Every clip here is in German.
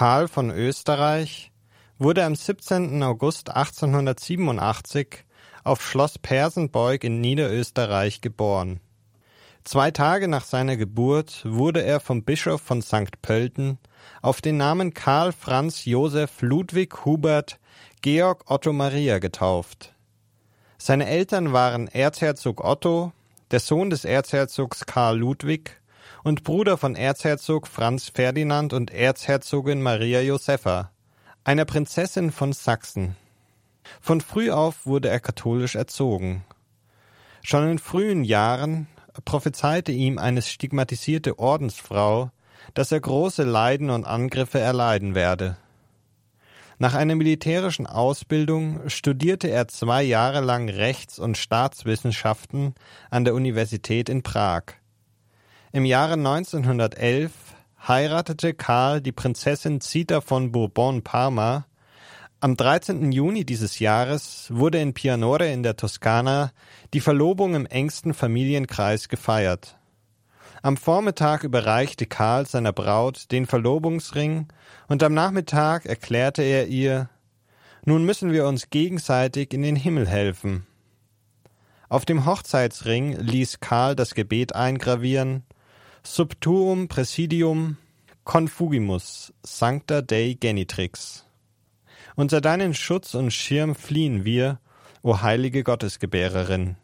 Karl von Österreich wurde am 17. August 1887 auf Schloss Persenbeug in Niederösterreich geboren. Zwei Tage nach seiner Geburt wurde er vom Bischof von St. Pölten auf den Namen Karl Franz Josef Ludwig Hubert Georg Otto Maria getauft. Seine Eltern waren Erzherzog Otto, der Sohn des Erzherzogs Karl Ludwig und Bruder von Erzherzog Franz Ferdinand und Erzherzogin Maria Josepha, einer Prinzessin von Sachsen. Von früh auf wurde er katholisch erzogen. Schon in frühen Jahren prophezeite ihm eine stigmatisierte Ordensfrau, dass er große Leiden und Angriffe erleiden werde. Nach einer militärischen Ausbildung studierte er zwei Jahre lang Rechts- und Staatswissenschaften an der Universität in Prag. Im Jahre 1911 heiratete Karl die Prinzessin Zita von Bourbon-Parma. Am 13. Juni dieses Jahres wurde in Pianore in der Toskana die Verlobung im engsten Familienkreis gefeiert. Am Vormittag überreichte Karl seiner Braut den Verlobungsring und am Nachmittag erklärte er ihr, nun müssen wir uns gegenseitig in den Himmel helfen. Auf dem Hochzeitsring ließ Karl das Gebet eingravieren, Subtuum Presidium Confugimus Sancta Dei Genitrix. Unter deinen Schutz und Schirm fliehen wir, o heilige Gottesgebärerin.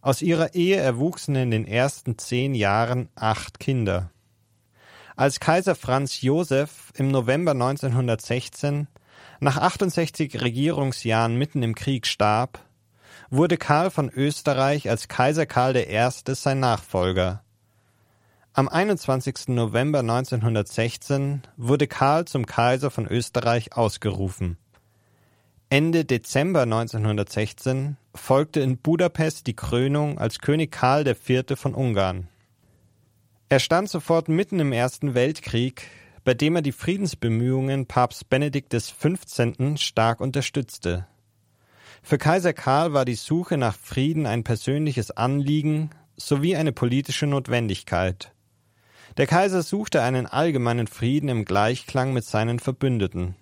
Aus ihrer Ehe erwuchsen in den ersten zehn Jahren acht Kinder. Als Kaiser Franz Josef im November 1916 nach 68 Regierungsjahren mitten im Krieg starb, wurde Karl von Österreich als Kaiser Karl I. sein Nachfolger. Am 21. November 1916 wurde Karl zum Kaiser von Österreich ausgerufen. Ende Dezember 1916 folgte in Budapest die Krönung als König Karl IV. von Ungarn. Er stand sofort mitten im Ersten Weltkrieg, bei dem er die Friedensbemühungen Papst Benedikt XV. stark unterstützte. Für Kaiser Karl war die Suche nach Frieden ein persönliches Anliegen sowie eine politische Notwendigkeit. Der Kaiser suchte einen allgemeinen Frieden im Gleichklang mit seinen Verbündeten.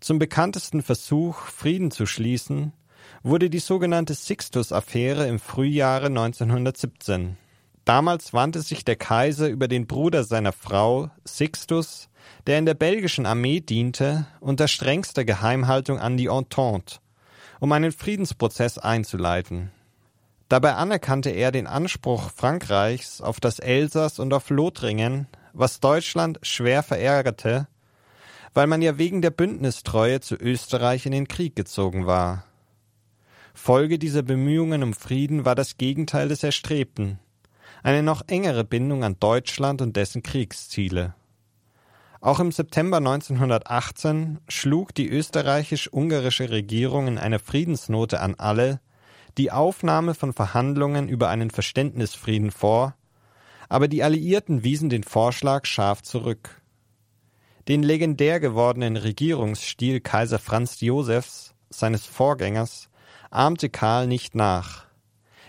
Zum bekanntesten Versuch, Frieden zu schließen, wurde die sogenannte Sixtus-Affäre im Frühjahre 1917. Damals wandte sich der Kaiser über den Bruder seiner Frau, Sixtus, der in der belgischen Armee diente, unter strengster Geheimhaltung an die Entente, um einen Friedensprozess einzuleiten. Dabei anerkannte er den Anspruch Frankreichs auf das Elsass und auf Lothringen, was Deutschland schwer verärgerte, weil man ja wegen der Bündnistreue zu Österreich in den Krieg gezogen war. Folge dieser Bemühungen um Frieden war das Gegenteil des Erstrebten, eine noch engere Bindung an Deutschland und dessen Kriegsziele. Auch im September 1918 schlug die österreichisch-ungarische Regierung in einer Friedensnote an alle, die Aufnahme von Verhandlungen über einen Verständnisfrieden vor, aber die Alliierten wiesen den Vorschlag scharf zurück. Den legendär gewordenen Regierungsstil Kaiser Franz Josefs, seines Vorgängers, ahmte Karl nicht nach.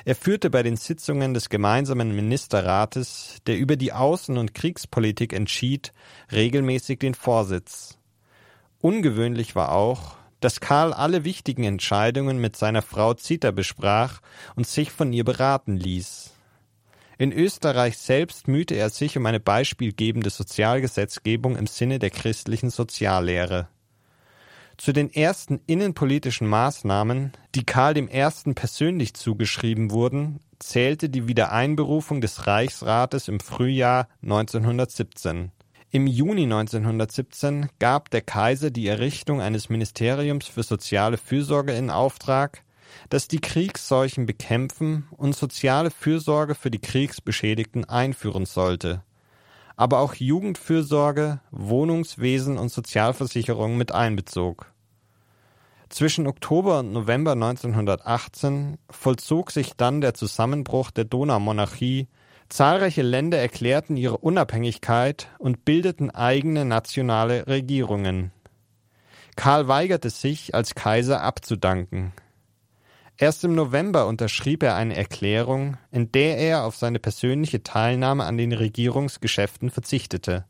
Er führte bei den Sitzungen des gemeinsamen Ministerrates, der über die Außen- und Kriegspolitik entschied, regelmäßig den Vorsitz. Ungewöhnlich war auch, dass Karl alle wichtigen Entscheidungen mit seiner Frau Zita besprach und sich von ihr beraten ließ. In Österreich selbst mühte er sich um eine beispielgebende Sozialgesetzgebung im Sinne der christlichen Soziallehre. Zu den ersten innenpolitischen Maßnahmen, die Karl I. persönlich zugeschrieben wurden, zählte die Wiedereinberufung des Reichsrates im Frühjahr 1917. Im Juni 1917 gab der Kaiser die Errichtung eines Ministeriums für soziale Fürsorge in Auftrag, das die Kriegsseuchen bekämpfen und soziale Fürsorge für die Kriegsbeschädigten einführen sollte, aber auch Jugendfürsorge, Wohnungswesen und Sozialversicherung mit einbezog. Zwischen Oktober und November 1918 vollzog sich dann der Zusammenbruch der Donaumonarchie Zahlreiche Länder erklärten ihre Unabhängigkeit und bildeten eigene nationale Regierungen. Karl weigerte sich, als Kaiser abzudanken. Erst im November unterschrieb er eine Erklärung, in der er auf seine persönliche Teilnahme an den Regierungsgeschäften verzichtete.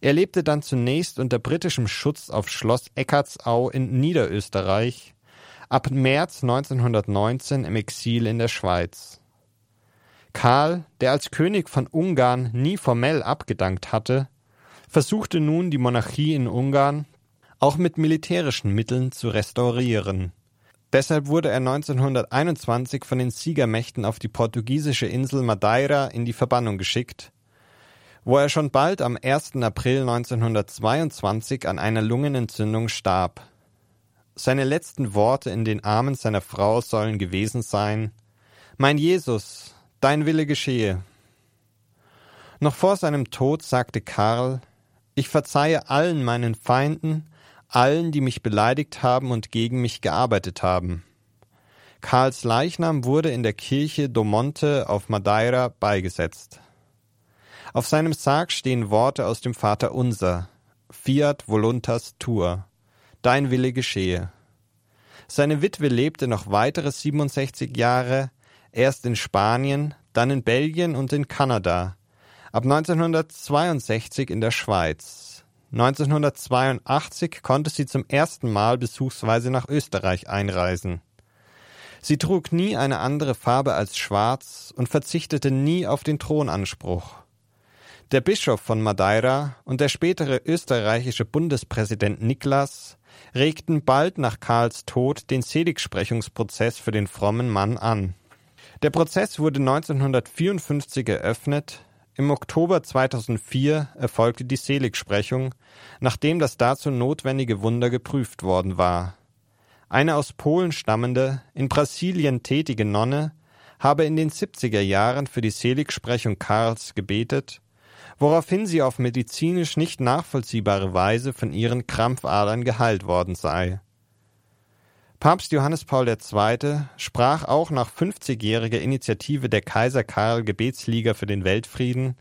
Er lebte dann zunächst unter britischem Schutz auf Schloss Eckartsau in Niederösterreich, ab März 1919 im Exil in der Schweiz. Karl, der als König von Ungarn nie formell abgedankt hatte, versuchte nun die Monarchie in Ungarn auch mit militärischen Mitteln zu restaurieren. Deshalb wurde er 1921 von den Siegermächten auf die portugiesische Insel Madeira in die Verbannung geschickt, wo er schon bald am 1. April 1922 an einer Lungenentzündung starb. Seine letzten Worte in den Armen seiner Frau sollen gewesen sein Mein Jesus, dein Wille geschehe. Noch vor seinem Tod sagte Karl Ich verzeihe allen meinen Feinden, allen, die mich beleidigt haben und gegen mich gearbeitet haben. Karls Leichnam wurde in der Kirche do Monte auf Madeira beigesetzt. Auf seinem Sarg stehen Worte aus dem Vater Unser, Fiat voluntas tua, dein Wille geschehe. Seine Witwe lebte noch weitere 67 Jahre, erst in Spanien, dann in Belgien und in Kanada, ab 1962 in der Schweiz. 1982 konnte sie zum ersten Mal besuchsweise nach Österreich einreisen. Sie trug nie eine andere Farbe als schwarz und verzichtete nie auf den Thronanspruch. Der Bischof von Madeira und der spätere österreichische Bundespräsident Niklas regten bald nach Karls Tod den Seligsprechungsprozess für den frommen Mann an. Der Prozess wurde 1954 eröffnet, im Oktober 2004 erfolgte die Seligsprechung, nachdem das dazu notwendige Wunder geprüft worden war. Eine aus Polen stammende, in Brasilien tätige Nonne habe in den 70er Jahren für die Seligsprechung Karls gebetet woraufhin sie auf medizinisch nicht nachvollziehbare Weise von ihren Krampfadern geheilt worden sei. Papst Johannes Paul II. sprach auch nach 50-jähriger Initiative der Kaiser Karl Gebetsliga für den Weltfrieden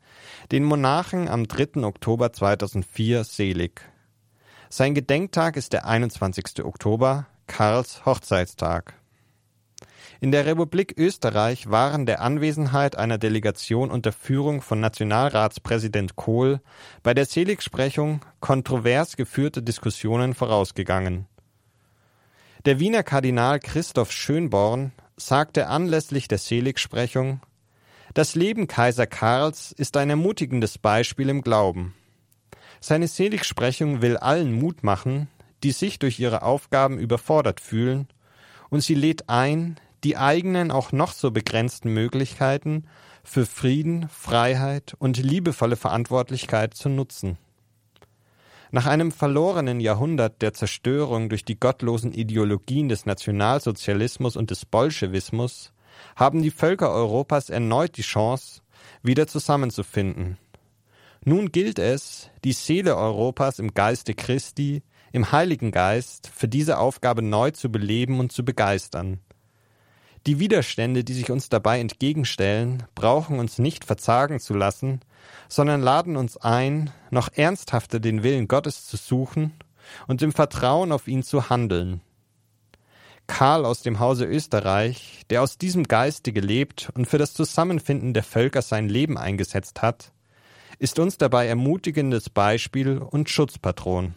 den Monarchen am 3. Oktober 2004 selig. Sein Gedenktag ist der 21. Oktober, Karls Hochzeitstag. In der Republik Österreich waren der Anwesenheit einer Delegation unter Führung von Nationalratspräsident Kohl bei der Seligsprechung kontrovers geführte Diskussionen vorausgegangen. Der Wiener Kardinal Christoph Schönborn sagte anlässlich der Seligsprechung Das Leben Kaiser Karls ist ein ermutigendes Beispiel im Glauben. Seine Seligsprechung will allen Mut machen, die sich durch ihre Aufgaben überfordert fühlen, und sie lädt ein, die eigenen auch noch so begrenzten Möglichkeiten für Frieden, Freiheit und liebevolle Verantwortlichkeit zu nutzen. Nach einem verlorenen Jahrhundert der Zerstörung durch die gottlosen Ideologien des Nationalsozialismus und des Bolschewismus haben die Völker Europas erneut die Chance, wieder zusammenzufinden. Nun gilt es, die Seele Europas im Geiste Christi, im Heiligen Geist, für diese Aufgabe neu zu beleben und zu begeistern. Die Widerstände, die sich uns dabei entgegenstellen, brauchen uns nicht verzagen zu lassen, sondern laden uns ein, noch ernsthafter den Willen Gottes zu suchen und im Vertrauen auf ihn zu handeln. Karl aus dem Hause Österreich, der aus diesem Geiste gelebt und für das Zusammenfinden der Völker sein Leben eingesetzt hat, ist uns dabei ermutigendes Beispiel und Schutzpatron.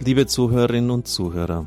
Liebe Zuhörerinnen und Zuhörer,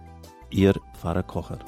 Ihr Pfarrer Kocher.